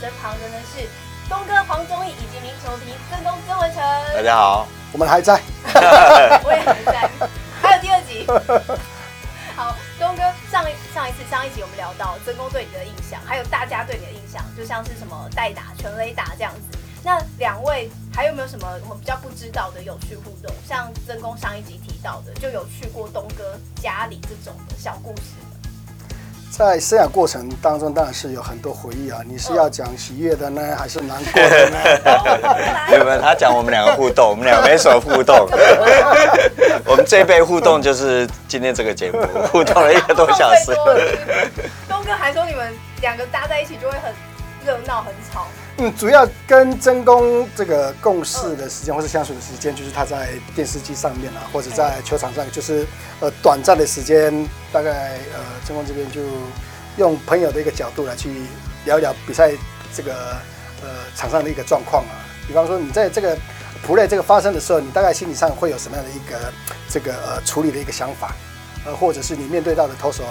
身旁的呢是东哥黄宗义以及名球评曾公曾文成。大家好，我们还在，我也还在，还有第二集。好，东哥上一上一次上一集我们聊到曾公对你的印象，还有大家对你的印象，就像是什么代打、全垒打这样子。那两位还有没有什么我们比较不知道的有趣互动？像曾公上一集提到的，就有去过东哥家里这种的小故事。在生养过程当中，当然是有很多回忆啊。你是要讲喜悦的呢，还是难过的呢？没有没有，他讲我们两个互动，我们两个没什么互动。我们这一辈互动就是今天这个节目互动了一个多小时。东哥还说你们两个搭在一起就会很热闹、很吵。嗯，主要跟曾公这个共事的时间，或是相处的时间，就是他在电视机上面啊，或者在球场上，就是呃短暂的时间，大概呃曾公这边就用朋友的一个角度来去聊一聊比赛这个呃场上的一个状况啊。比方说，你在这个 play 这个发生的时候，你大概心理上会有什么样的一个这个呃处理的一个想法，呃，或者是你面对到的投手，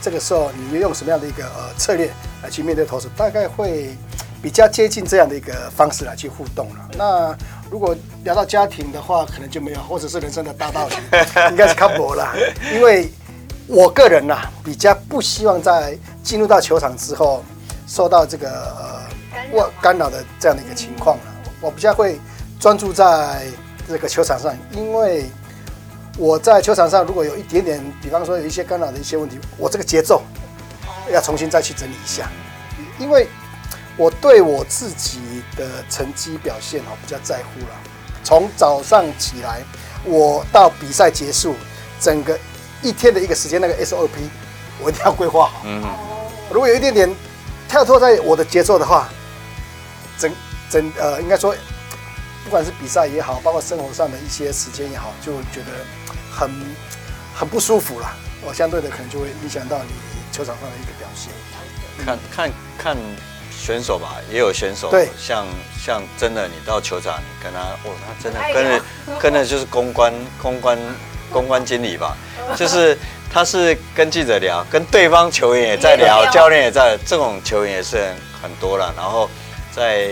这个时候你用什么样的一个呃策略来去面对投手，大概会。比较接近这样的一个方式来去互动了。那如果聊到家庭的话，可能就没有，或者是人生的大道理，应该是看不了。因为我个人呐，比较不希望在进入到球场之后受到这个呃干扰的这样的一个情况了。我比较会专注在这个球场上，因为我在球场上如果有一点点，比方说有一些干扰的一些问题，我这个节奏要重新再去整理一下，因为。我对我自己的成绩表现哦比较在乎了。从早上起来，我到比赛结束，整个一天的一个时间，那个 SOP 我一定要规划好。嗯。如果有一点点跳脱在我的节奏的话，整整呃，应该说，不管是比赛也好，包括生活上的一些时间也好，就觉得很很不舒服了。我相对的可能就会影响到你球场上的一个表现。看看看。选手吧，也有选手，对，像像真的，你到球场，你跟他，哦，他真的跟着跟着就是公关公关公关经理吧，就是他是跟记者聊，跟对方球员也在聊，教练也在，这种球员也是很多了。然后在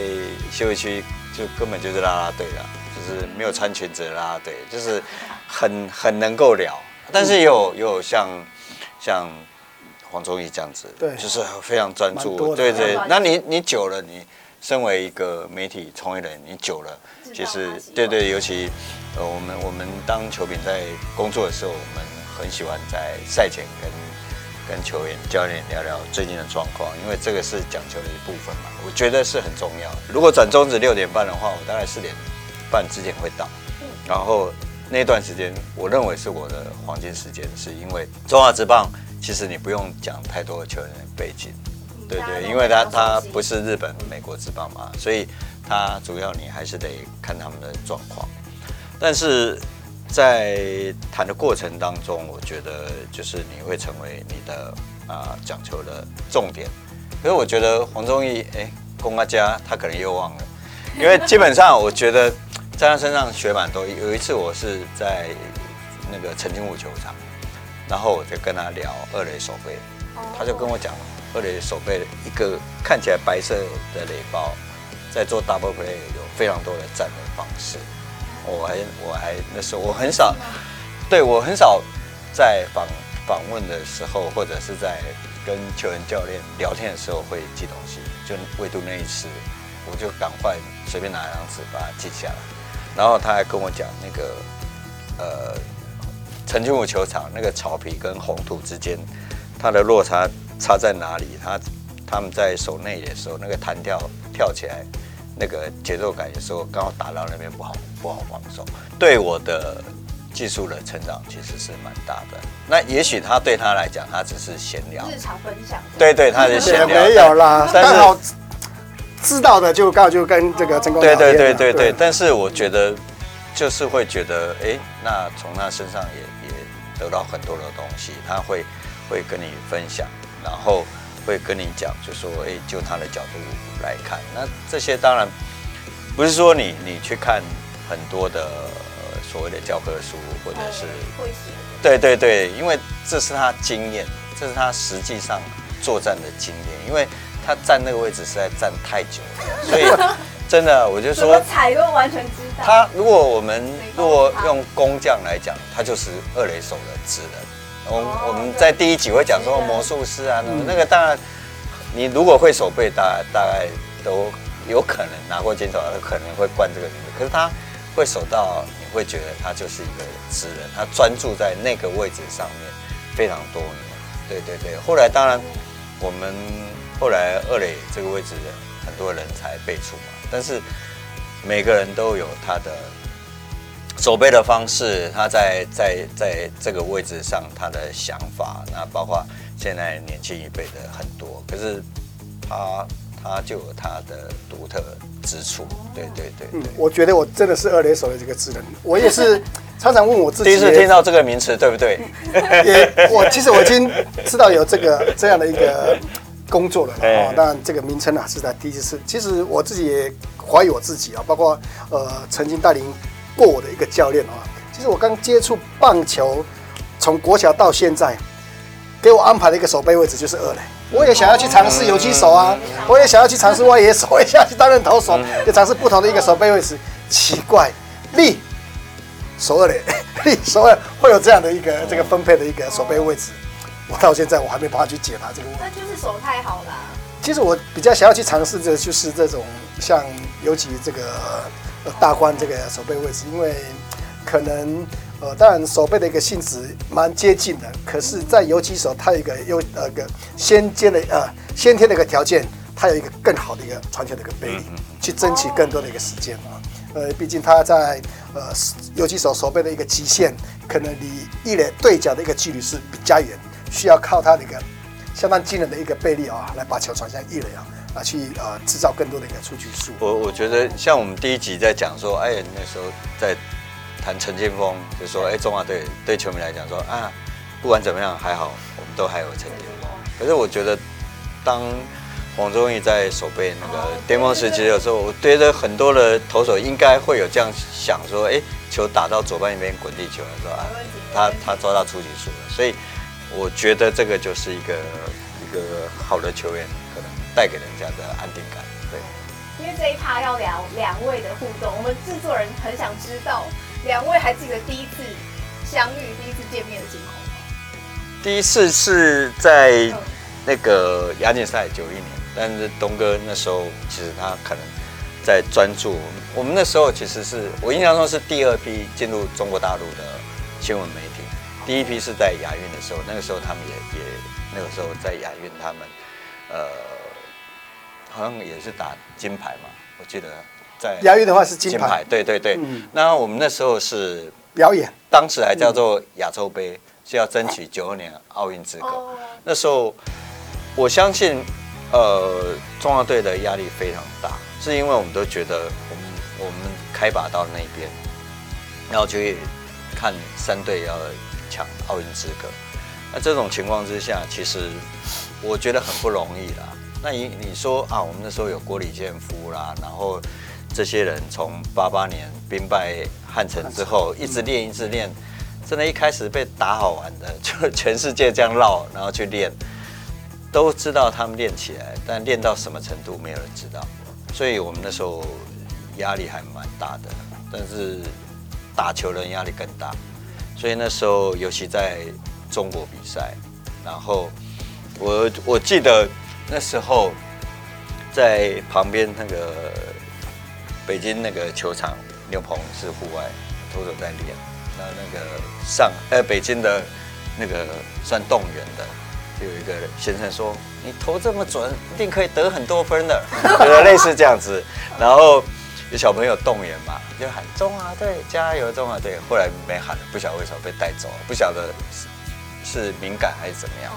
休息区就根本就是啦啦队了，就是没有穿裙子的啦啦队，就是很很能够聊，但是也有也有像像。黄忠义这样子，对，就是非常专注，对对。那你你久了，你身为一个媒体从业人，你久了，其实对对，尤其呃，我们我们当球评在工作的时候，我们很喜欢在赛前跟跟球员、教练聊聊最近的状况，因为这个是讲求的一部分嘛，我觉得是很重要。如果转中职六点半的话，我大概四点半之前会到，然后那段时间，我认为是我的黄金时间，是因为中华职棒。其实你不用讲太多的球员的背景，对对，因为他他不是日本、美国之棒嘛，所以他主要你还是得看他们的状况。但是在谈的过程当中，我觉得就是你会成为你的啊讲球的重点。可是我觉得黄宗义，哎，龚阿佳他可能又忘了，因为基本上我觉得在他身上学蛮多。有一次我是在那个陈金武球场。然后我就跟他聊二垒手背，他就跟我讲，二垒手背一个看起来白色的垒包，在做 double play 有非常多的站的方式。我还我还那时候我很少，对我很少在访访问的时候，或者是在跟球员教练聊天的时候会记东西，就唯独那一次，我就赶快随便拿一张纸把它记下来。然后他还跟我讲那个呃。澄清武球场那个草皮跟红土之间，它的落差差在哪里？他他们在守内野的时候，那个弹跳跳起来，那个节奏感有时候刚好打到那边不好不好防守，对我的技术的成长其实是蛮大的。那也许他对他来讲，他只是闲聊，日常分享。对对，他是闲聊。没有啦，但是刚好知道的就刚好就跟这个曾公聊天。对对对对对，但是我觉得就是会觉得，哎，那从他身上也也。得到很多的东西，他会会跟你分享，然后会跟你讲，就说，哎，就他的角度来看，那这些当然不是说你你去看很多的所谓的教科书，或者是对对对，因为这是他经验，这是他实际上作战的经验，因为他站那个位置实在站太久了，所以真的我就说，我踩都完全知道。他如果我们如果用工匠来讲，他就是二垒手的职人。我我们在第一集会讲说魔术师啊，那个当然，你如果会手背，大大概都有可能拿过金手，可能会冠这个名字。可是他会守到，你会觉得他就是一个职人，他专注在那个位置上面非常多年。对对对，后来当然我们后来二垒这个位置的很多人才辈出嘛，但是每个人都有他的守备的方式，他在在在这个位置上他的想法，那包括现在年轻一辈的很多，可是他他就有他的独特之处。对对对，对，嗯，我觉得我真的是二垒手的这个职能，我也是。常常问我自己，第一次听到这个名词，对不对？也，我其实我已经知道有这个这样的一个工作了啊。当然，这个名称啊是在第一次。其实我自己也怀疑我自己啊，包括呃曾经带领过我的一个教练啊。其实我刚接触棒球，从国小到现在，给我安排的一个守备位置就是二垒。我也想要去尝试游击手啊，我也想要去尝试外野手，我也想要去担任投手，就尝试不同的一个守备位置。奇怪，力。守二垒，守二会有这样的一个这个分配的一个守备位置，我到现在我还没办法去解答这个问题。那就是手太好了。其实我比较想要去尝试的，就是这种像尤其这个大关这个手背位置，因为可能呃，当然手背的一个性质蛮接近的，可是，在游击手他有一个优呃个先天的呃先天的一个条件，他有一个更好的一个传球的一个背力，去争取更多的一个时间啊。呃，毕竟他在呃游击手手背的一个极限，可能离一垒对角的一个距离是比较远，需要靠他的一个相当惊人的一个背力啊，来把球传向一垒啊，啊去呃制造更多的一个出局数。我我觉得像我们第一集在讲说，哎，那时候在谈陈金锋，就说哎中华队对球迷来讲说啊，不管怎么样还好，我们都还有陈金锋。可是我觉得当黄宗义在守备那个巅峰时期的时候，我觉得很多的投手应该会有这样想说：哎，球打到左半边滚地球了，是吧？他他抓到出局数了，所以我觉得这个就是一个一个好的球员可能带给人家的安定感。对，因为这一趴要聊两位的互动，我们制作人很想知道两位还记得第一次相遇、第一次见面的情况吗？第一次是在那个亚锦赛九一年。但是东哥那时候其实他可能在专注。我们那时候其实是我印象中是第二批进入中国大陆的新闻媒体，第一批是在亚运的时候，那个时候他们也也那个时候在亚运他们呃好像也是打金牌嘛，我记得在亚运的话是金牌，金牌对对对。嗯、那我们那时候是表演，当时还叫做亚洲杯，是要争取九二年奥运资格。那时候我相信。呃，中华队的压力非常大，是因为我们都觉得我们我们开拔到那边，然后去看三队要抢奥运资格。那这种情况之下，其实我觉得很不容易啦。那你你说啊，我们那时候有郭李建夫啦，然后这些人从八八年兵败汉城之后，一直练一直练，真的，一开始被打好玩的，就 全世界这样绕，然后去练。都知道他们练起来，但练到什么程度没有人知道，所以我们那时候压力还蛮大的。但是打球人压力更大，所以那时候尤其在中国比赛，然后我我记得那时候在旁边那个北京那个球场牛棚是户外，投手在练，那那个上呃北京的那个算动员的。有一个先生说：“你投这么准，一定可以得很多分的。”就是类似这样子。然后有小朋友动员嘛，就喊“中华队加油，中华队”。后来没喊了，不晓得为什么被带走了，不晓得是敏感还是怎么样。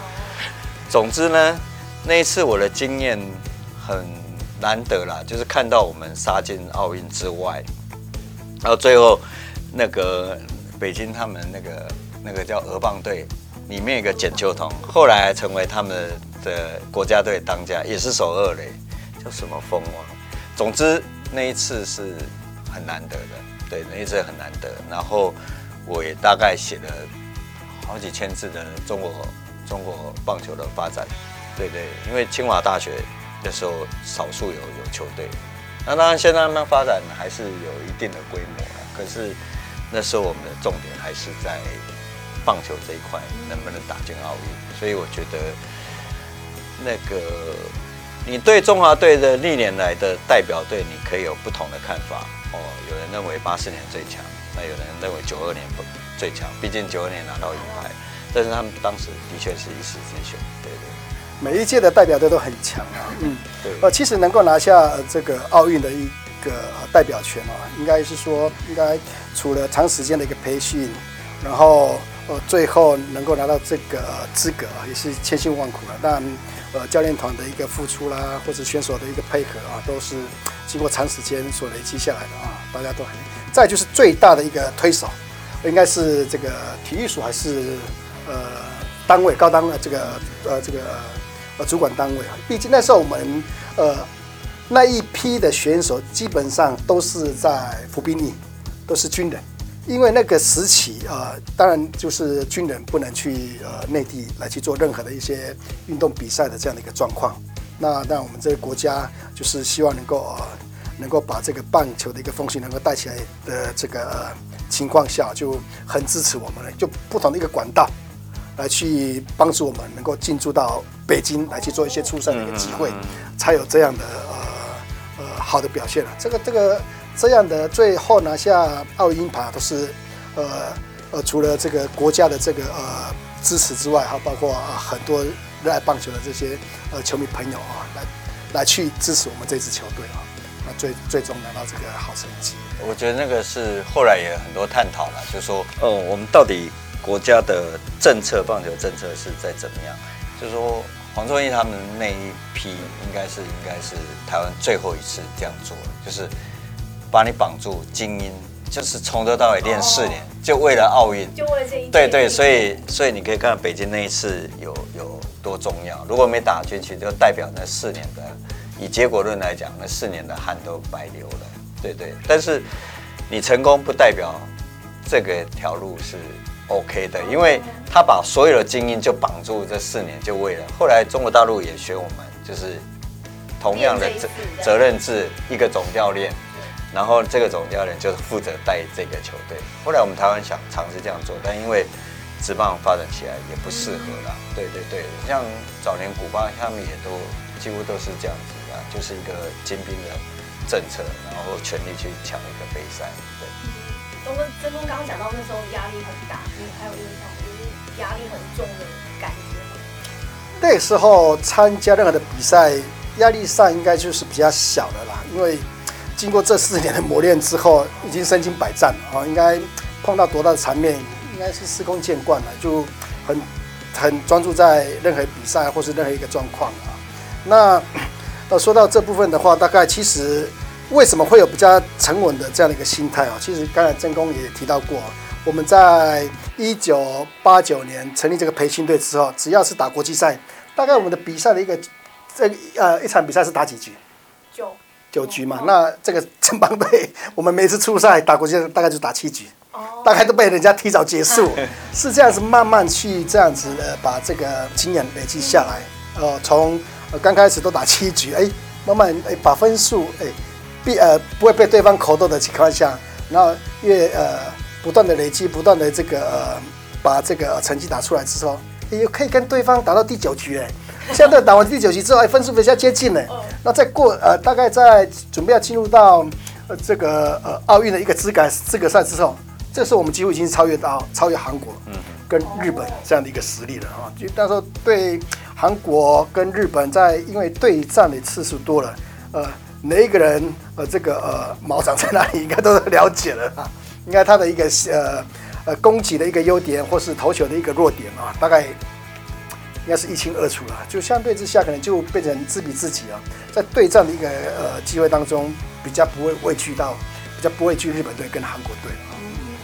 总之呢，那一次我的经验很难得啦，就是看到我们杀进奥运之外，然后最后那个北京他们那个那个叫鹅棒队。里面一个简秋彤，后来还成为他们的国家队当家，也是守二垒，叫什么风王。总之那一次是很难得的，对，那一次很难得。然后我也大概写了好几千字的中国中国棒球的发展，对对，因为清华大学那时候少数有有球队。那当然现在慢慢发展还是有一定的规模了，可是那时候我们的重点还是在棒球这一块能不能打进奥运。所以我觉得那个你对中华队的历年来的代表队，你可以有不同的看法哦。有人认为八四年最强，那有人认为九二年不最强，毕竟九二年拿到银牌。但是他们当时的确是一时之选，对对。每一届的代表队都很强啊，嗯，对。呃，其实能够拿下这个奥运的一个代表权啊，应该是说，应该除了长时间的一个培训，然后呃，最后能够拿到这个资格啊，也是千辛万苦了。但呃，教练团的一个付出啦，或者选手的一个配合啊，都是经过长时间所累积下来的啊，大家都很。再就是最大的一个推手，应该是这个体育署还是？呃，单位高当的这个呃这个呃主管单位啊，毕竟那时候我们呃那一批的选手基本上都是在服兵役，都是军人，因为那个时期呃，当然就是军人不能去呃内地来去做任何的一些运动比赛的这样的一个状况。那那我们这个国家就是希望能够呃能够把这个棒球的一个风气能够带起来的这个、情况下，就很支持我们了，就不同的一个管道。来去帮助我们能够进驻到北京来去做一些出赛的一个机会，才有这样的呃呃好的表现了。这个这个这样的最后拿下奥运牌都是呃呃除了这个国家的这个呃支持之外，哈包括啊很多热爱棒球的这些呃球迷朋友啊来来去支持我们这支球队啊，那最最终拿到这个好成绩。我觉得那个是后来也很多探讨了，就是说哦我们到底。国家的政策，棒球政策是在怎么样？就是说黄宗义他们那一批，应该是应该是台湾最后一次这样做，就是把你绑住精英，就是从头到尾练四年，就为了奥运，就为了这一对对，所以所以你可以看到北京那一次有有多重要。如果没打进去，就代表那四年的，以结果论来讲，那四年的汗都白流了。对对，但是你成功不代表这个条路是。OK 的，因为他把所有的精英就绑住这四年，就为了后来中国大陆也学我们，就是同样的责责任制，一个总教练，然后这个总教练就是负责带这个球队。后来我们台湾想尝试这样做，但因为职棒发展起来也不适合啦。对对对，像早年古巴他们也都几乎都是这样子的，就是一个精兵的政策，然后全力去抢一个杯赛。对。东哥，真东刚刚讲到那时候压力很大，你还有印象就是压力很重的感觉吗？那时候参加任何的比赛，压力上应该就是比较小的啦，因为经过这四年的磨练之后，已经身经百战了啊，应该碰到多大的场面，应该是司空见惯了，就很很专注在任何比赛或是任何一个状况啊。那，说到这部分的话，大概其实。为什么会有比较沉稳的这样的一个心态啊？其实刚才郑工也提到过，我们在一九八九年成立这个培训队之后，只要是打国际赛，大概我们的比赛的一个这呃一场比赛是打几局？九九局嘛。那这个城邦队，我们每次出赛打国际赛大概就打七局，大概都被人家提早结束，是这样子慢慢去这样子的把这个经验累积下来。呃，从刚开始都打七局，哎，慢慢哎把分数哎。必呃不会被对方口斗的情况下，然后越呃不断的累积，不断的这个呃把这个成绩打出来之后，也可以跟对方打到第九局哎，现在打完第九局之后，哎分数比较接近了，那再过呃大概在准备要进入到呃这个呃奥运的一个资格资格赛之后，这时候我们几乎已经超越到超越韩国，跟日本这样的一个实力了啊，就到时候对韩国跟日本在因为对战的次数多了，呃。每一个人呃，这个呃，毛长在哪里，应该都了解了啊。应该他的一个呃呃攻击的一个优点，或是投球的一个弱点啊，大概应该是一清二楚了。就相对之下，可能就变成自比自己啊。在对战的一个呃机会当中，比较不会畏惧到，比较不会惧日本队跟韩国队啊。嗯，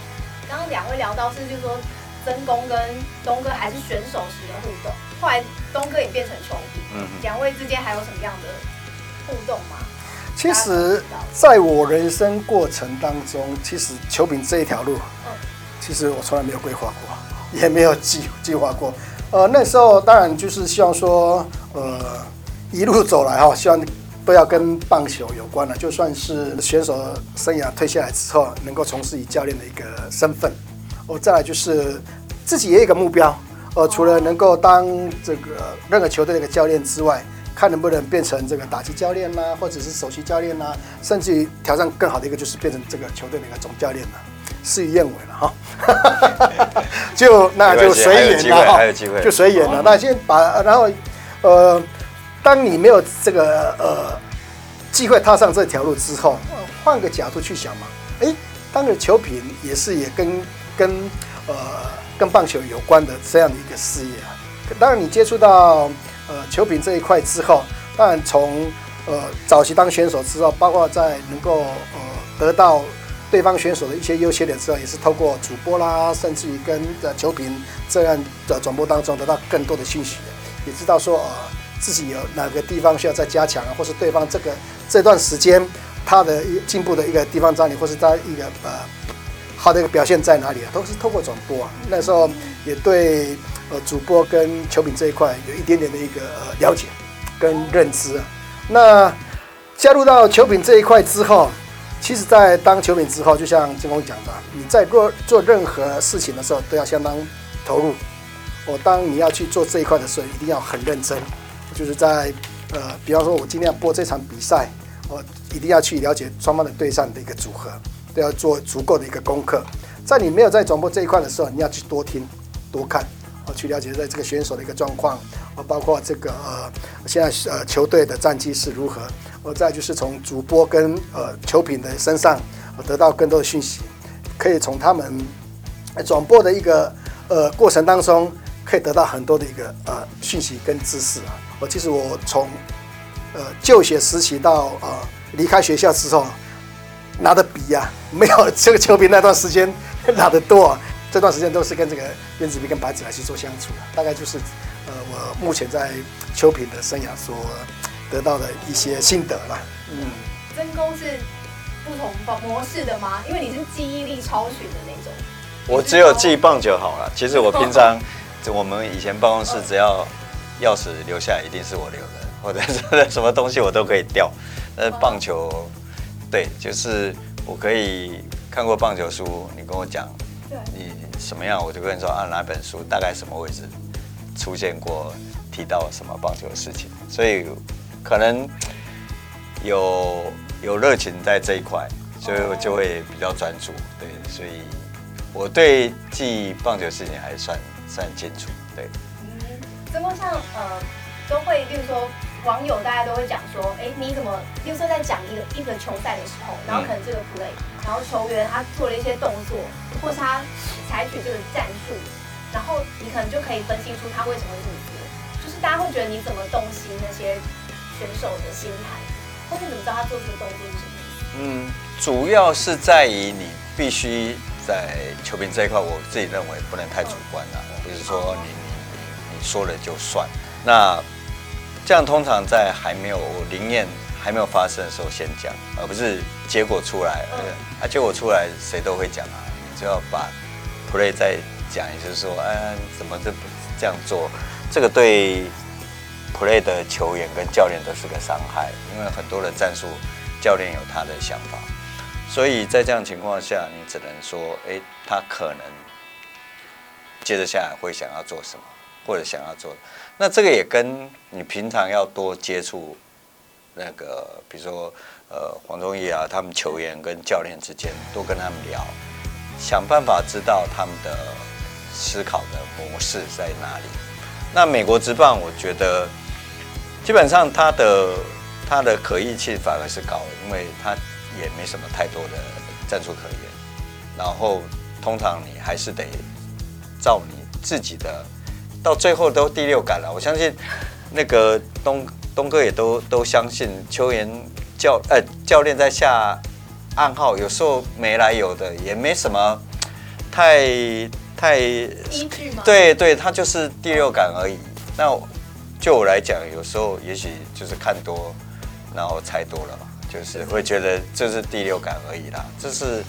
刚刚两位聊到是，就是说曾公跟东哥还是选手时的互动，后来东哥也变成球迷，嗯，两位之间还有什么样的互动吗？其实，在我人生过程当中，其实球品这一条路，其实我从来没有规划过，也没有计计划过。呃，那时候当然就是希望说，呃，一路走来哈，希望都要跟棒球有关了。就算是选手生涯退下来之后，能够从事以教练的一个身份。我再来就是自己也有一个目标，呃，除了能够当这个任何球队的一个教练之外，看能不能变成这个打击教练呐、或者是首席教练呐、甚至于挑战更好的一个，就是变成这个球队的一个总教练了、事与愿违了哈，就那就随缘了哈，就随缘了。那先把然后呃，当你没有这个呃机会踏上这条路之后，换个角度去想嘛，哎，当个球品也是也跟跟呃跟棒球有关的这样的一个事业啊。当然你接触到呃球品这一块之后，当然从呃早期当选手之后，包括在能够呃得到。对方选手的一些优缺点之后，也是透过主播啦，甚至于跟的球评这样的转播当中得到更多的信息，也知道说呃自己有哪个地方需要再加强啊，或是对方这个这段时间他的一进步的一个地方在哪里，或是他一个呃好的一个表现在哪里啊，都是透过转播啊。那时候也对呃主播跟球评这一块有一点点的一个呃了解跟认知啊。那加入到球品这一块之后。其实，在当球评之后，就像真功讲的，你在做做任何事情的时候，都要相当投入。我当你要去做这一块的时候，一定要很认真。就是在呃，比方说，我今天要播这场比赛，我一定要去了解双方的对战的一个组合，都要做足够的一个功课。在你没有在转播这一块的时候，你要去多听、多看，啊，去了解在这个选手的一个状况，啊，包括这个呃，现在呃球队的战绩是如何。我再就是从主播跟呃球品的身上我，得到更多的讯息，可以从他们转播的一个呃过程当中，可以得到很多的一个呃讯息跟知识啊。我其实我从呃就学实习到呃离开学校之后，拿的笔啊，没有这个球品那段时间 拿的多。这段时间都是跟这个原子笔跟白纸来去做相处的，大概就是呃我目前在球评的生涯所。得到的一些心得了。嗯，分工是不同模式的吗？因为你是记忆力超群的那种。我只有记棒球好了。其实我平常，我们以前办公室只要钥匙留下来，一定是我留的，或者是什么东西我都可以掉。但是棒球，对，就是我可以看过棒球书，你跟我讲，你什么样，我就跟你说啊，哪本书大概什么位置出现过提到什么棒球的事情，所以。可能有有热情在这一块，所以我就会比较专注。对，所以我对记棒球事情还算算清楚。对，嗯，真功像呃都会，比如说网友大家都会讲说，哎，你怎么，比如说在讲一个一个球赛的时候，然后可能这个 play，然后球员他做了一些动作，或是他采取这个战术，然后你可能就可以分析出他为什么会这么做，就是大家会觉得你怎么洞悉那些。选手的心态，或是怎么知道他做这个动作是什么？嗯，主要是在于你必须在球评这一块，我自己认为不能太主观了，不是说你你你你说了就算。那这样通常在还没有灵验还没有发生的时候先讲，而不是结果出来，啊，结果出来谁都会讲啊，你就要把 play 再讲，也就是说，哎，怎么这这样做？这个对。play 的球员跟教练都是个伤害，因为很多的战术教练有他的想法，所以在这样情况下，你只能说，哎，他可能接着下来会想要做什么，或者想要做。那这个也跟你平常要多接触那个，比如说呃黄忠义啊，他们球员跟教练之间多跟他们聊，想办法知道他们的思考的模式在哪里。那美国职棒，我觉得。基本上他的他的可议性反而是高，因为他也没什么太多的战术可言，然后通常你还是得照你自己的，到最后都第六感了。我相信那个东东哥也都都相信球员教呃教练在下暗号，有时候没来由的，也没什么太太依据吗？对对，他就是第六感而已。那。就我来讲，有时候也许就是看多，然后猜多了吧，就是会觉得这是第六感而已啦，这是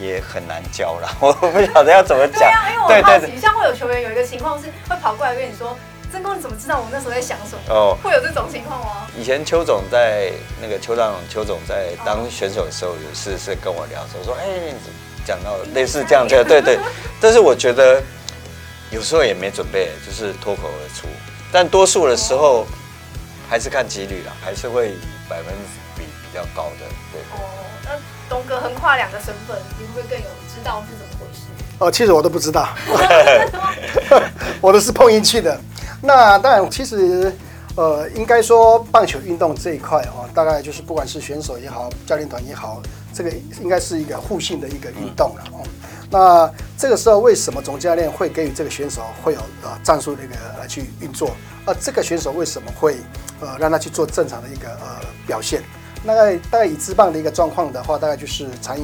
也很难教了，我不晓得要怎么讲。对啊，因为我好奇，像会有球员有一个情况是会跑过来跟你说，曾公，你怎么知道我那时候在想什么？哦，会有这种情况吗？以前邱总在那个邱长邱总在当选手的时候，有事是跟我聊说说，哎、欸，讲到类似这样子，对对。但是我觉得有时候也没准备，就是脱口而出。但多数的时候还是看几率啦，还是会以百分比比较高的。对。哦，那东哥横跨两个身份，你会不会更有知道是怎么回事？哦，其实我都不知道，我都是碰运气的。那当然，其实呃，应该说棒球运动这一块哦，大概就是不管是选手也好，教练团也好，这个应该是一个互信的一个运动了哦。那这个时候，为什么总教练会给予这个选手会有呃战术那个来去运作？而这个选手为什么会呃让他去做正常的一个呃表现？大概大概以职棒的一个状况的话，大概就是长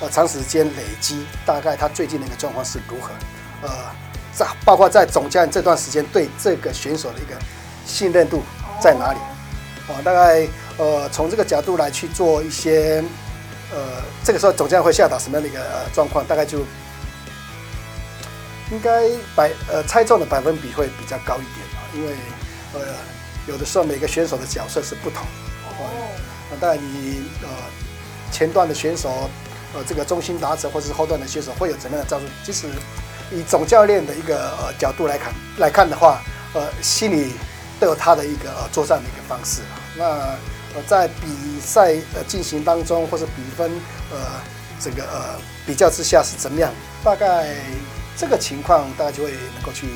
呃长时间累积，大概他最近的一个状况是如何？呃，在包括在总教练这段时间对这个选手的一个信任度在哪里？哦，大概呃从这个角度来去做一些呃这个时候总教练会下达什么样的一个状况？大概就应该百呃猜中的百分比会比较高一点啊，因为呃有的时候每个选手的角色是不同哦。那当然，你呃前段的选手，呃这个中心打者或者是后段的选手会有怎么样的战术？其实以总教练的一个呃角度来看来看的话，呃心里都有他的一个呃作战的一个方式。那呃在比赛呃进行当中，或者比分呃这个呃比较之下是怎么样？大概这个情况大家就会能够去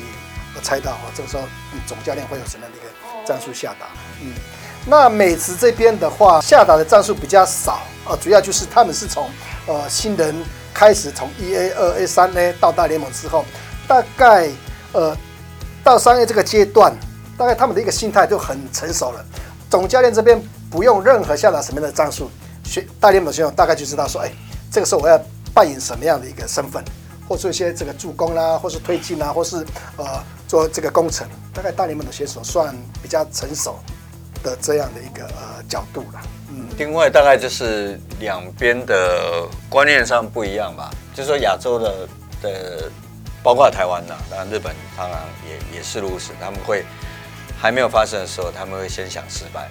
猜到哦，这个时候总教练会有什么样的一个战术下达？嗯。那美职这边的话，下达的战术比较少啊，主要就是他们是从呃新人开始，从一 A、二 A、三 A 到大联盟之后，大概呃到三 A 这个阶段，大概他们的一个心态就很成熟了。总教练这边不用任何下达什么样的战术，选大联盟选手大概就知道说，哎，这个时候我要扮演什么样的一个身份，或做一些这个助攻啦，或是推进啦，或是呃做这个工程，大概大联盟的选手算比较成熟。的这样的一个呃角度了，嗯，另外大概就是两边的观念上不一样吧，就是说亚洲的的，包括台湾呐，当然日本当然也也是如此，他们会还没有发生的时候，他们会先想失败，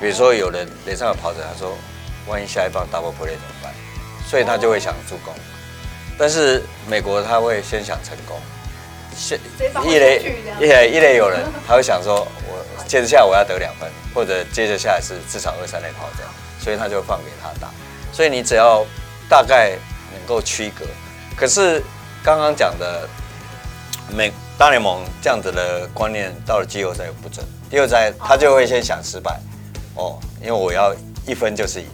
比如说有人脸上有跑者，他说万一下一棒 double play 怎么办？所以他就会想助攻，但是美国他会先想成功，先一垒一垒一垒有人，他会想说。我接着下来我要得两分，或者接着下来是至少二三垒跑这样，所以他就放给他打。所以你只要大概能够区隔。可是刚刚讲的美大联盟这样子的观念，到了季后赛又不准。季后赛他就会先想失败，哦，因为我要一分就是赢，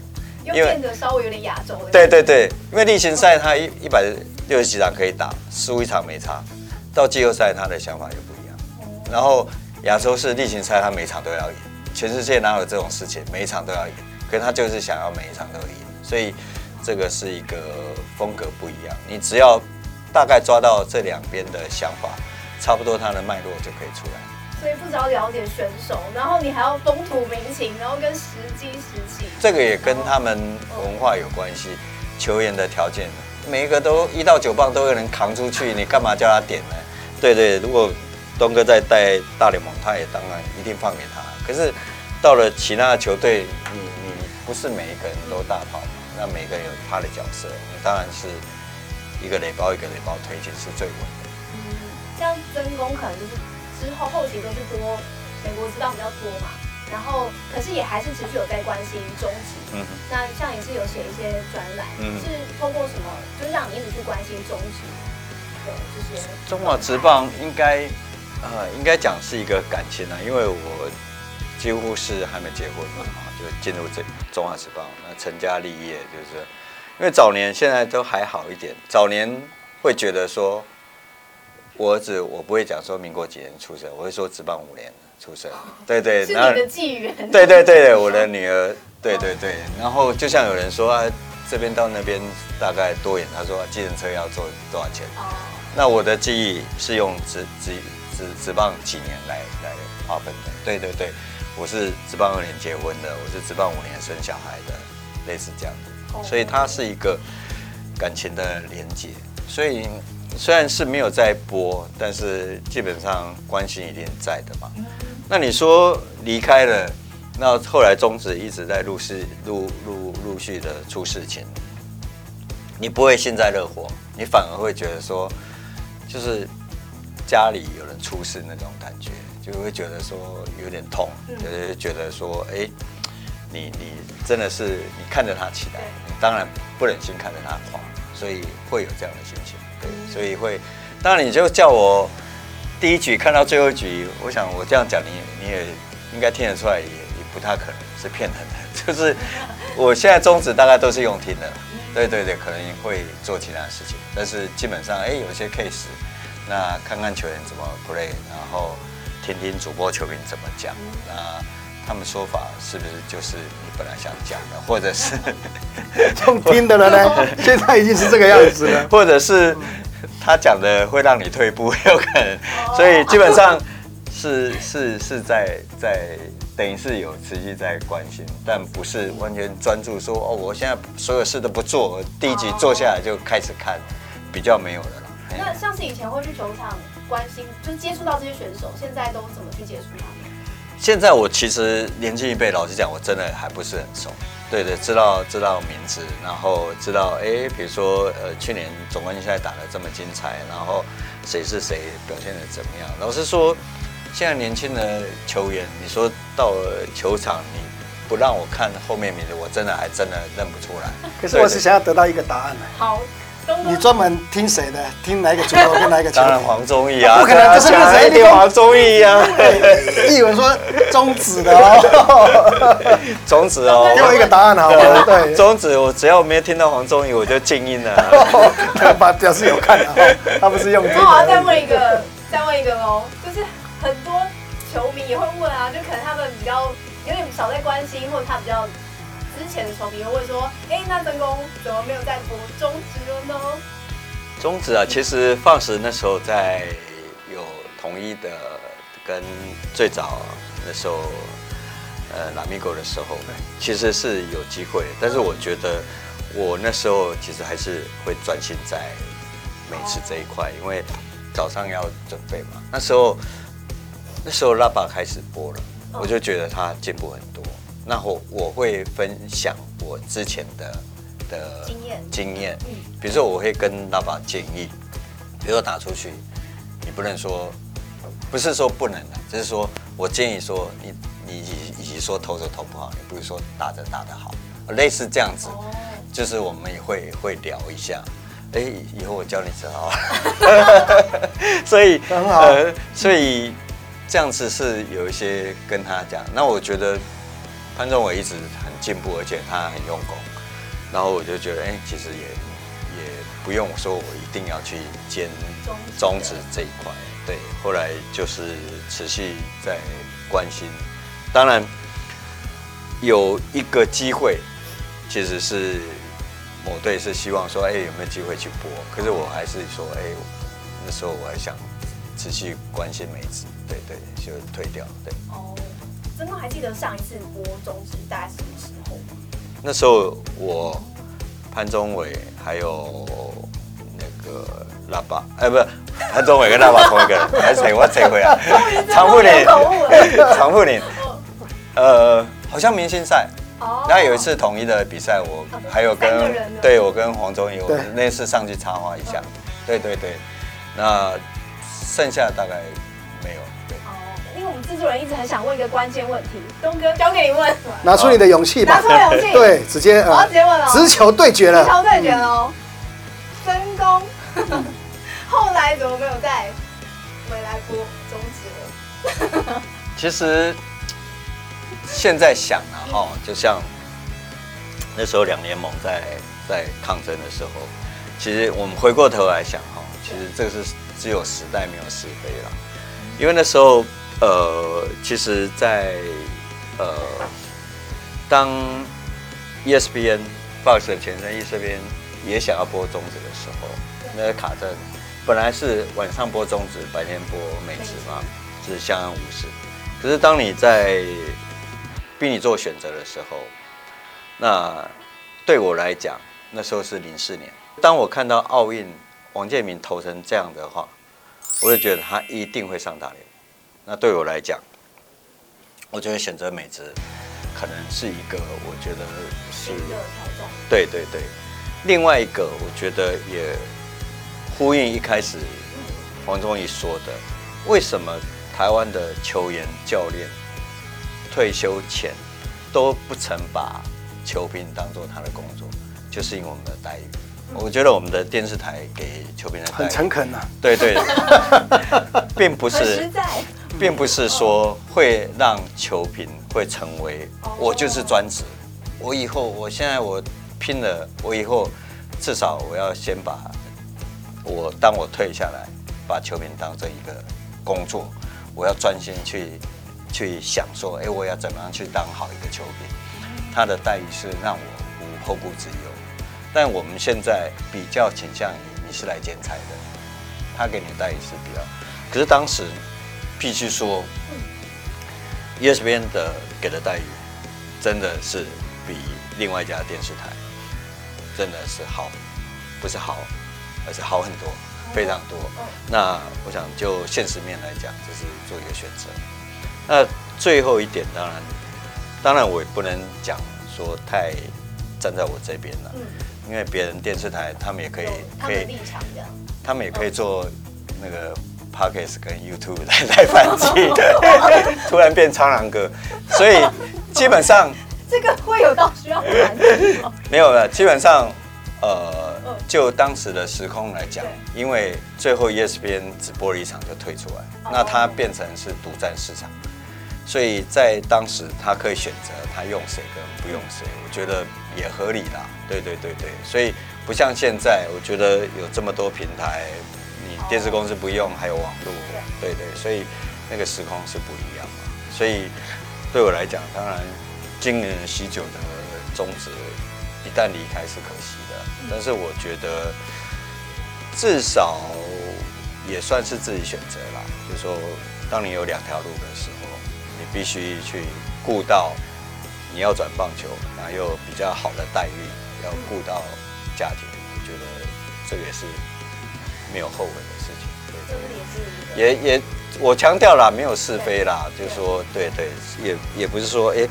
因为变得稍微有点亚洲。对对对，因为例行赛他一一百六十几场可以打，输一场没差。到季后赛他的想法就不一样，然后。亚洲是例行赛，他每场都要赢。全世界哪有这种事情？每一场都要赢，可是他就是想要每一场都赢，所以这个是一个风格不一样。你只要大概抓到这两边的想法，差不多他的脉络就可以出来。所以不只要了解选手，然后你还要风土民情，然后跟时机时期。这个也跟他们文化有关系。球员的条件，每一个都一到九磅都有人扛出去，你干嘛叫他点呢？对对，如果。东哥在带大联盟，他也当然一定放给他。可是到了其他的球队，你你不是每一个人都大炮嘛？那每个人有他的角色，你当然是一个垒包一个垒包推进是最稳的。嗯，像曾公可能就是之后后期都是多美国知道比较多嘛，然后可是也还是持续有在关心中职。嗯。那像也是有写一些专栏，嗯、是通过什么，就是让你一直去关心中职的这些。中华职棒应该。呃，应该讲是一个感情啊，因为我几乎是还没结婚嘛，就进入这中华职棒，那成家立业，就是因为早年现在都还好一点，早年会觉得说，我儿子我不会讲说民国几年出生，我会说职棒五年出生，对对，是你的纪元，对对对，我的女儿，对对对，然后就像有人说啊，这边到那边大概多远，他说计程车要坐多少钱，那我的记忆是用职职。职职棒几年来来划分的？对对对，我是职棒二年结婚的，我是职棒五年生小孩的，类似这样的，所以它是一个感情的连接。所以虽然是没有在播，但是基本上关心一定在的嘛。那你说离开了，那后来中止一直在陆续陆陆陆续的出事情，你不会幸灾乐祸，你反而会觉得说，就是家里有人出事那种感觉，就会觉得说有点痛，就是觉得说，哎，你你真的是你看着他起来，你当然不忍心看着他垮，所以会有这样的心情。对，所以会，当然你就叫我第一局看到最后一局，我想我这样讲，你你也应该听得出来，也也不太可能是骗人的。就是我现在宗旨大概都是用听的，对对对，可能会做其他事情，但是基本上哎，有些 case，那看看球员怎么 play，然后听听主播球评怎么讲，那他们说法是不是就是你本来想讲的，或者是 用听的了呢？现在已经是这个样子了，或者是他讲的会让你退步，有可能，所以基本上是是是在在等于是有持续在关心，但不是完全专注说哦，我现在所有事都不做，第一集坐下来就开始看，比较没有了。那像是以前会去球场关心，就是接触到这些选手，现在都怎么去接触他们？现在我其实年轻一辈，老实讲，我真的还不是很熟。对对，知道知道名字，然后知道哎，比如说呃，去年总冠军赛打得这么精彩，然后谁是谁表现得怎么样？老实说，现在年轻的球员，你说到了球场，你不让我看后面名字，我真的还真的认不出来。可是我是想要得到一个答案呢。好。你专门听谁的？听哪一个主播跟哪一个球员？当然黄宗义啊，不可能就是那谁听黄宗义啊。一文说中指的哦，中指哦，给我一个答案好吗？对，中指我只要没有听到黄宗义，我就静音了。他把表示有看的，他不是用。那我要再问一个，再问一个喽，就是很多球迷也会问啊，就可能他们比较有点少在关心，或者他比较。之前的球迷会问说：“哎，那曾公怎么没有在播中止了呢？”中止啊，其实放时那时候在有统一的跟最早那时候呃拉米狗的时候，其实是有机会，但是我觉得我那时候其实还是会专心在美食这一块，因为早上要准备嘛。那时候那时候拉巴开始播了，我就觉得他进步很多。那我我会分享我之前的的经验。经验，比如说我会跟拉巴建议，比如说打出去，你不能说，不是说不能的，就是说我建议说你你以以及说投着投不好，你不如说打着打得好，类似这样子，就是我们也会会聊一下，哎，以后我教你知道，所以很好，呃，所以这样子是有一些跟他讲，那我觉得。潘宗伟一直很进步，而且他很用功，然后我就觉得，哎，其实也也不用说，我一定要去兼中职这一块。对，后来就是持续在关心。当然有一个机会，其实是某队是希望说，哎，有没有机会去播？可是我还是说，哎，那时候我还想持续关心梅子，对对，就退掉，对。哦曾公还记得上一次播中职大概什么时候吗？那时候我潘宗伟还有那个喇叭，哎，不是潘宗伟跟喇叭同一个人，还是谁？我谁回啊？常富林，常富林。呃，好像明星赛。哦。然后有一次统一的比赛，我还有跟对我跟黄宗义，我那次上去插花一下。对对对。那剩下大概。制作人一直很想问一个关键问题，东哥交给你问，拿出你的勇气吧，拿出勇气，对，直接，我要直接问了，直球对决了，直球对决喽，分工。后来怎么没有再回来播终止了？其实现在想啊，哈，就像那时候两联盟在在抗争的时候，其实我们回过头来想哈，其实这个是只有时代没有是非了，因为那时候。呃，其实在，在呃，当 ESPN Fox 的前身 ESPN 也想要播中职的时候，那个卡阵本来是晚上播中职，白天播美职嘛，是相安无事。可是当你在逼你做选择的时候，那对我来讲，那时候是零四年，当我看到奥运，王建民投成这样的话，我就觉得他一定会上大联盟。那对我来讲，我觉得选择美职可能是一个，我觉得是一个挑战。对对对，另外一个我觉得也呼应一开始黄宗义说的，为什么台湾的球员教练退休前都不曾把球评当做他的工作，就是因为我们的待遇。我觉得我们的电视台给球评的待遇很诚恳呐。对对，并不是，并不是说会让球评会成为我就是专职。我以后，我现在我拼了，我以后至少我要先把我当我退下来，把球评当成一个工作，我要专心去去想说，哎，我要怎么样去当好一个球评？他的待遇是让我无后顾之忧。但我们现在比较倾向于你是来剪彩的，他给你的待遇是比较，可是当时必须说，ESPN 的给的待遇真的是比另外一家电视台真的是好，不是好，而是好很多，非常多。那我想就现实面来讲，就是做一个选择。那最后一点，当然，当然我也不能讲说太站在我这边了。因为别人电视台，他们也可以可以他们也可以做那个 Podcast 跟 YouTube 来 来反击的，突然变苍狼哥，所以基本上 这个会有到需要反击吗？没有了，基本上呃，就当时的时空来讲，因为最后 ESPN 只播了一场就退出来，那它变成是独占市场。所以在当时，他可以选择他用谁跟不用谁，我觉得也合理啦。对对对对，所以不像现在，我觉得有这么多平台，你电视公司不用，还有网络，对对，所以那个时空是不一样嘛。所以对我来讲，当然经营喜酒的宗旨，一旦离开是可惜的。但是我觉得至少也算是自己选择啦。就是说，当你有两条路的时候。你必须去顾到你要转棒球，然后又比较好的待遇，要顾到家庭，我觉得这个也是没有后悔的也也我强调了，没有是非啦，就是说，对对，也也不是说，哎，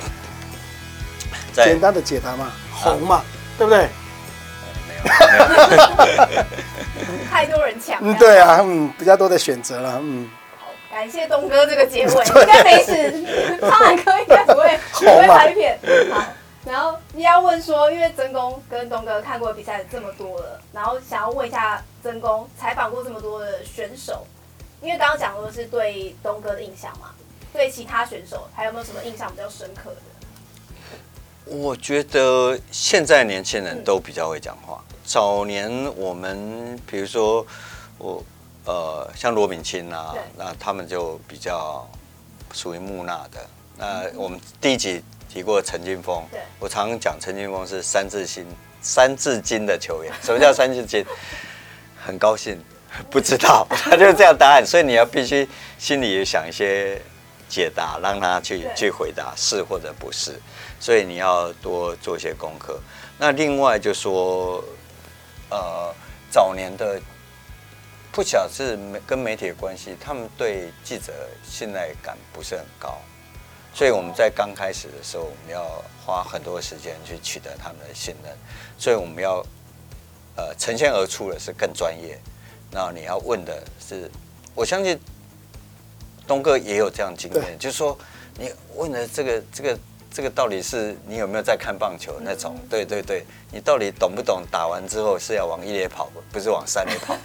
简单的解答嘛，红嘛，对不对？没有，太多人抢。嗯，对啊，嗯，比较多的选择了，嗯。感谢东哥这个结尾，应该没事。苍蓝鸽应该不会不会拍片。好，然后你要问说，因为曾公跟东哥看过比赛这么多了，然后想要问一下曾公，采访过这么多的选手，因为刚刚讲的是对东哥的印象嘛，对其他选手还有没有什么印象比较深刻的？我觉得现在年轻人都比较会讲话，嗯、早年我们比如说我。呃，像罗敏清啊，那他们就比较属于木讷的。那我们第一集提过陈金锋，对我常常讲陈金峰是三字经三字经的球员。什么叫三字经？很高兴，不知道，他就是这样答案。所以你要必须心里也想一些解答，让他去去回答是或者不是。所以你要多做一些功课。那另外就说，呃，早年的。不晓得是跟媒体的关系，他们对记者信赖感不是很高，所以我们在刚开始的时候，我们要花很多时间去取得他们的信任，所以我们要呃呈现而出的是更专业。那你要问的是，我相信东哥也有这样经验，就是说你问的这个这个这个到底是你有没有在看棒球那种？对对对，你到底懂不懂？打完之后是要往一垒跑，不是往三垒跑。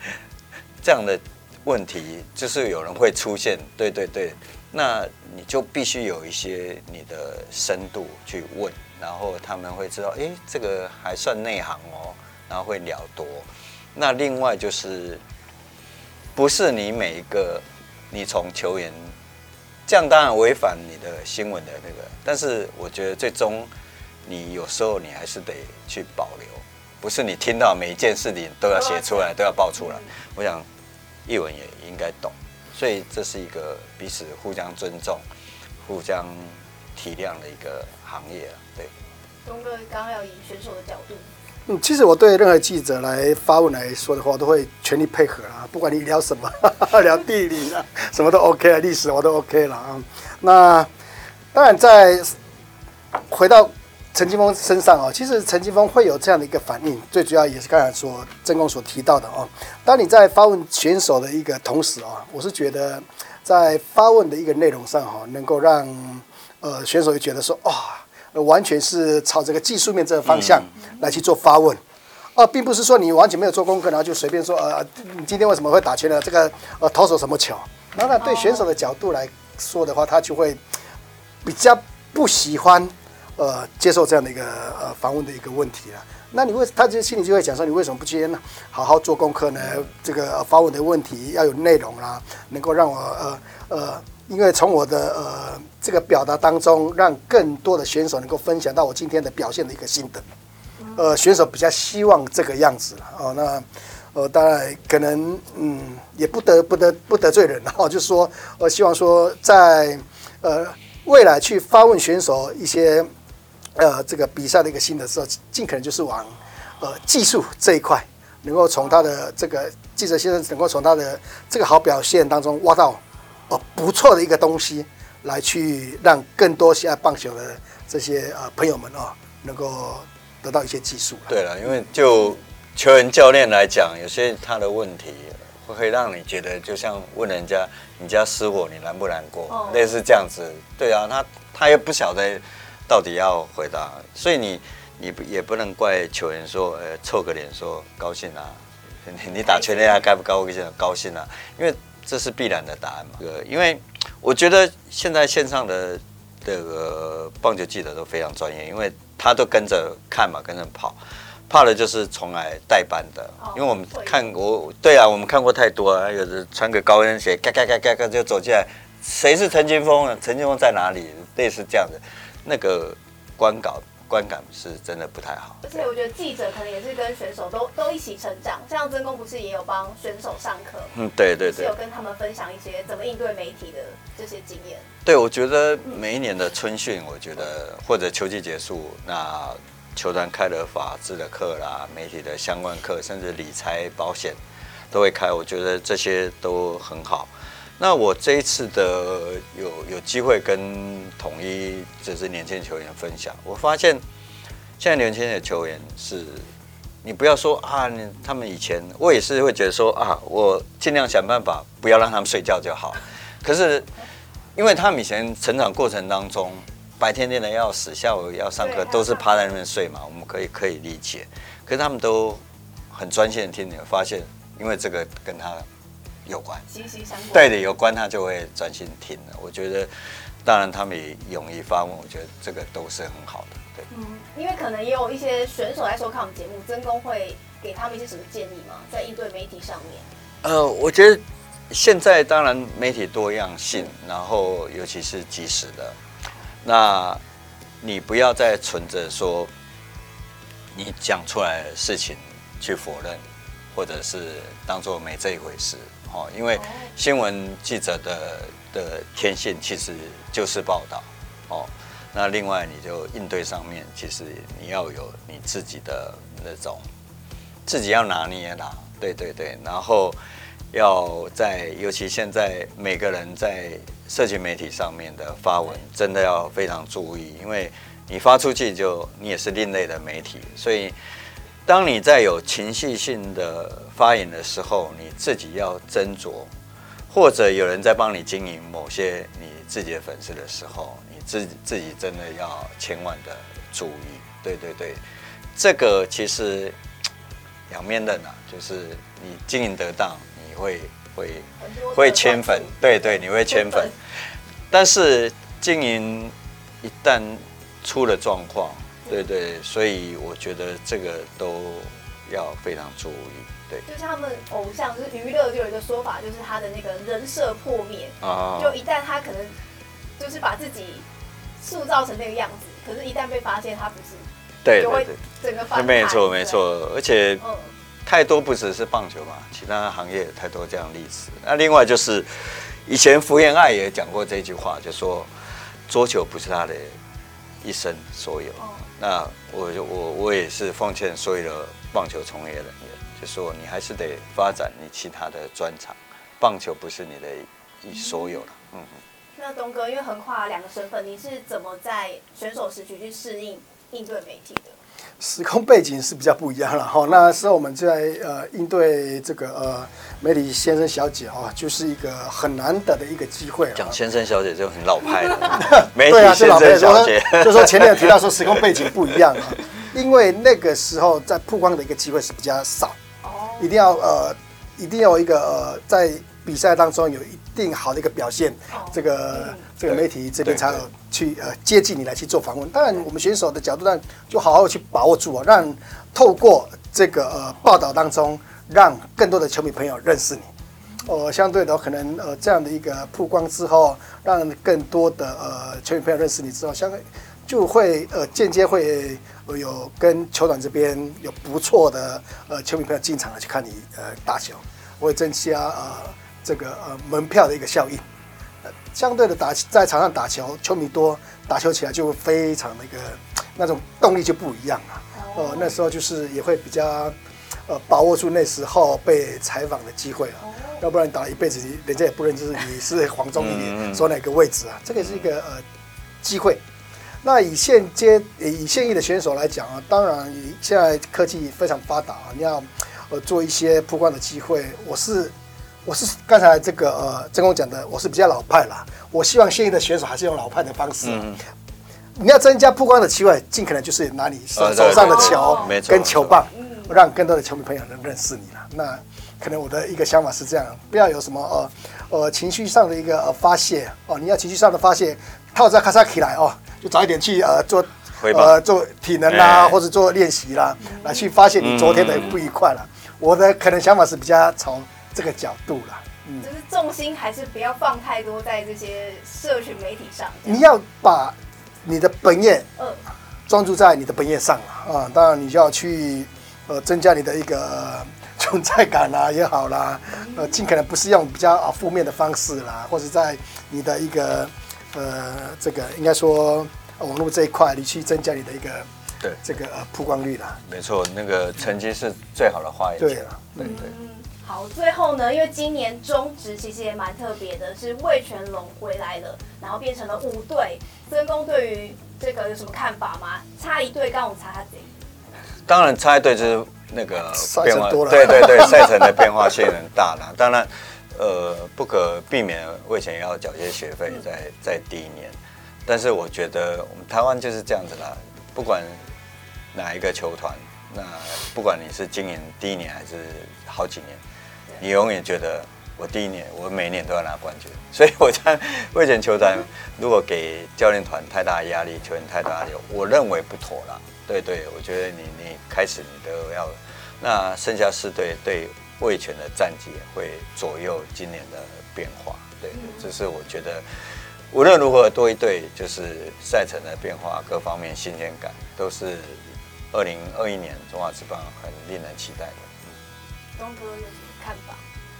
这样的问题就是有人会出现，对对对，那你就必须有一些你的深度去问，然后他们会知道，哎，这个还算内行哦，然后会聊多。那另外就是，不是你每一个你从球员，这样当然违反你的新闻的那个，但是我觉得最终你有时候你还是得去保留，不是你听到每一件事情都要写出来，都要报出来。我想。译文也应该懂，所以这是一个彼此互相尊重、互相体谅的一个行业啊。对，东哥刚刚要以选手的角度，嗯，其实我对任何记者来发问来说的话，我都会全力配合啊。不管你聊什么，聊地理啊，什么都 OK 啊，历史我都 OK 了啊。那当然，在回到陈金峰身上啊，其实陈金峰会有这样的一个反应，最主要也是刚才说曾公所提到的哦。当你在发问选手的一个同时啊，我是觉得在发问的一个内容上哈，能够让呃选手也觉得说哇。完全是朝这个技术面这个方向来去做发问，啊，并不是说你完全没有做功课，然后就随便说，呃，你今天为什么会打拳呢？这个呃投手什么球？那那对选手的角度来说的话，他就会比较不喜欢呃接受这样的一个呃访问的一个问题了。那你为他就心里就会讲说，你为什么不接呢好好做功课呢？这个发问的问题要有内容啦，能够让我呃呃。因为从我的呃这个表达当中，让更多的选手能够分享到我今天的表现的一个心得，呃，选手比较希望这个样子哦。那呃，当然可能嗯，也不得不得不得罪人哦，就是说我希望说在呃未来去发问选手一些呃这个比赛的一个心得的时候，尽可能就是往呃技术这一块，能够从他的这个记者先生能够从他的这个好表现当中挖到。哦，不错的一个东西，来去让更多喜爱棒球的这些呃朋友们哦，能够得到一些技术。对了，因为就球员教练来讲，有些他的问题会让你觉得，就像问人家你家失火，你难不难过？哦、类似这样子。对啊，他他也不晓得到底要回答，所以你你也不能怪球员说，呃，凑个脸说高兴啊，你你打全垒打该不高兴？高兴啊，因为。这是必然的答案嘛？对，因为我觉得现在线上的这个棒球记者都非常专业，因为他都跟着看嘛，跟着跑，怕的就是从来代班的。因为我们看我，对啊，我们看过太多了，有的穿个高跟鞋，嘎嘎嘎嘎嘎就走进来，谁是陈金峰啊？陈金峰在哪里？类似这样的那个观稿。观感是真的不太好，而且我觉得记者可能也是跟选手都都一起成长。像曾公不是也有帮选手上课？嗯，对对对，有跟他们分享一些怎么应对媒体的这些经验。对，我觉得每一年的春训，我觉得或者秋季结束，那球团开了法制的课啦，媒体的相关课，甚至理财保险都会开，我觉得这些都很好。那我这一次的有有机会跟统一就是年轻球员分享，我发现现在年轻的球员是，你不要说啊，他们以前我也是会觉得说啊，我尽量想办法不要让他们睡觉就好。可是因为他们以前成长过程当中，白天练的要死，下午要上课都是趴在那边睡嘛，我们可以可以理解。可是他们都很专心的听，你会发现，因为这个跟他。有关，息息相关。对的，有关他就会专心听了。我觉得，当然他们也勇于发问，我觉得这个都是很好的。对，嗯，因为可能也有一些选手来收看我们节目，曾公会给他们一些什么建议吗？在应对媒体上面？呃，我觉得现在当然媒体多样性，然后尤其是即时的，那你不要再存着说你讲出来的事情去否认，或者是当做没这一回事。哦，因为新闻记者的的天性其实就是报道，哦，那另外你就应对上面，其实你要有你自己的那种，自己要拿捏啦，对对对，然后要在，尤其现在每个人在社群媒体上面的发文，真的要非常注意，因为你发出去就你也是另类的媒体，所以。当你在有情绪性的发言的时候，你自己要斟酌，或者有人在帮你经营某些你自己的粉丝的时候，你自己自己真的要千万的注意。对对对，这个其实两面刃啊，就是你经营得当，你会会会圈粉，对对，你会圈粉，但是经营一旦出了状况。对对，所以我觉得这个都要非常注意。对，就像他们偶像，就是娱乐，就有一个说法，就是他的那个人设破灭啊。就一旦他可能就是把自己塑造成那个样子，可是，一旦被发现他不是，对，就会整个反。没错没错，而且太多不只是棒球嘛，其他行业也太多这样例子。那另外就是以前福原爱也讲过这句话，就说桌球不是他的一生所有。那我就我我也是奉劝所有的棒球从业人员，就说你还是得发展你其他的专长，棒球不是你的一所有了。嗯。那东哥，因为横跨两个身份，你是怎么在选手时期去适应应对媒体的？时空背景是比较不一样了 哈。那时候我们在呃应对这个呃媒体先生小姐啊，就是一个很难得的一个机会。讲先生小姐就很老派了。媒体先生小姐，就 说前面有提到说时空背景不一样啊，因为那个时候在曝光的一个机会是比较少。哦。一定要呃，一定要有一个呃在。比赛当中有一定好的一个表现，这个这个媒体这边才有去呃接近你来去做访问。当然，我们选手的角度上就好好去把握住啊，让透过这个呃报道当中，让更多的球迷朋友认识你。呃，相对的可能呃这样的一个曝光之后，让更多的呃球迷朋友认识你之后，相对就会呃间接会有跟球团这边有不错的呃球迷朋友进场来去看你呃打球，我也增加呃。这个呃门票的一个效应，呃，相对的打在场上打球，球迷多，打球起来就会非常的一个那种动力就不一样了。呃，那时候就是也会比较呃把握住那时候被采访的机会啊，要不然打了一辈子，人家也不认识你是黄忠义，你说哪个位置啊？这个是一个呃机会。那以现阶以现役的选手来讲啊，当然以现在科技非常发达啊，你要呃做一些曝光的机会，我是。我是刚才这个呃，曾公讲的，我是比较老派啦。我希望现役的选手还是用老派的方式。嗯，你要增加曝光的机会，尽可能就是拿你手手上的球跟球棒，让更多的球迷朋友能认识你了。那可能我的一个想法是这样，不要有什么呃呃情绪上的一个呃发泄哦。你要情绪上的发泄，套在卡萨起来哦，就早一点去呃做呃做体能啦，或者做练习啦，来去发泄你昨天的不愉快了。我的可能想法是比较从。这个角度啦，嗯，就是重心还是不要放太多在这些社群媒体上。你要把你的本业，专注在你的本业上啊。当然，你就要去呃增加你的一个 存在感啦也好啦，呃，尽可能不是用比较啊负面的方式啦，或者在你的一个呃这个应该说网络这一块，你去增加你的一个对这个呃曝光率啦。没错，那个成绩是最好的话语权。对了，对对。好，最后呢，因为今年中职其实也蛮特别的，是魏全龙回来了，然后变成了五队。曾公对于这个有什么看法吗？差一队，刚我们查下子。当然，差一队就是那个变化，对对对，赛程的变化性很大了。当然，呃，不可避免魏全要缴些学费在在第一年，但是我觉得我们台湾就是这样子啦，不管哪一个球团，那不管你是今年第一年还是好几年。你永远觉得我第一年，我每一年都要拿冠军，所以我在卫权球团，如果给教练团太大压力，球员太大压力，我认为不妥了。对对，我觉得你你开始你都要，那剩下四队对卫权的战绩会左右今年的变化。对，这是我觉得无论如何多一队，就是赛程的变化各方面新鲜感，都是二零二一年中华职棒很令人期待的。东哥有什么看法，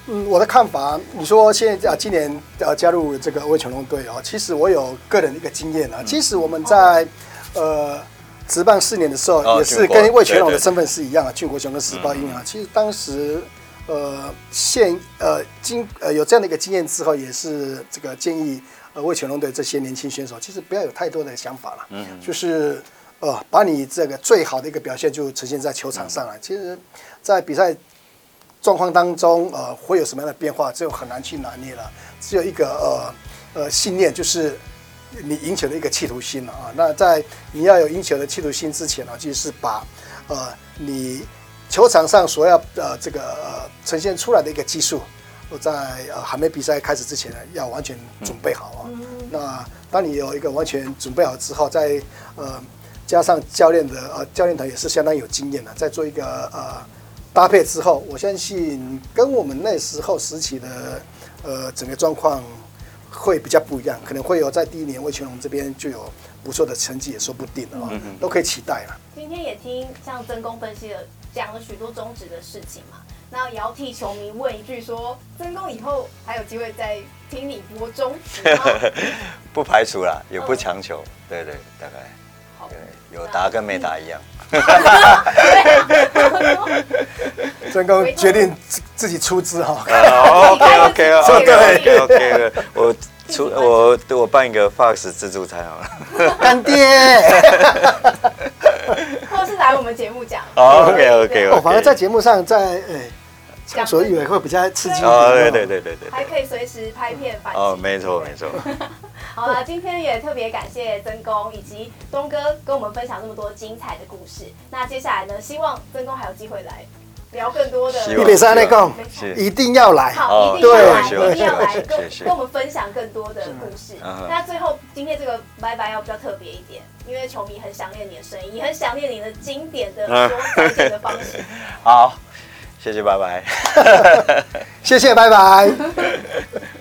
嗯，我的看法，你说现在啊，今年呃加入这个魏全龙队哦，其实我有个人的一个经验啊。其实我们在呃职棒四年的时候，也是跟魏全龙的身份是一样啊，俊国雄跟时报鹰啊。其实当时呃现呃经呃有这样的一个经验之后，也是这个建议呃魏全龙队这些年轻选手，其实不要有太多的想法了，嗯，就是呃把你这个最好的一个表现就呈现在球场上了。其实，在比赛。状况当中，呃，会有什么样的变化，就很难去拿捏了。只有一个呃呃信念，就是你赢球的一个企图心了啊。那在你要有赢球的企图心之前呢，就是把呃你球场上所要呃这个呃呈现出来的一个技术，我在呃还没比赛开始之前呢，要完全准备好啊。嗯、那当你有一个完全准备好之后，在呃加上教练的呃教练团也是相当有经验的，在做一个呃。搭配之后，我相信跟我们那时候时期的呃整个状况会比较不一样，可能会有在第一年魏全龙这边就有不错的成绩也说不定啊，都可以期待了。今天也听像曾公分析了讲了许多中职的事情嘛，那也要替球迷问一句说，说曾公以后还有机会再听你播中职吗？不排除啦，也不强求，对对，大概。好。有打跟没打一样。曾公决定自自己出资哈。OK OK OK OK，我出我我办一个 Fox 自助餐好了。干爹。或是来我们节目讲。OK OK OK。反而在节目上在哎。畅所以为会比较刺激哦，对对对对对，还可以随时拍片反击。哦，没错没错。好了，今天也特别感谢曾公以及东哥跟我们分享这么多精彩的故事。那接下来呢，希望曾公还有机会来聊更多的。一比三内共，一定要来。好，一定要来，一定要来，跟跟我们分享更多的故事。那最后今天这个拜拜要比较特别一点，因为球迷很想念你的声音，也很想念你的经典的说 再见的方式。好。谢谢，拜拜。谢谢，拜拜。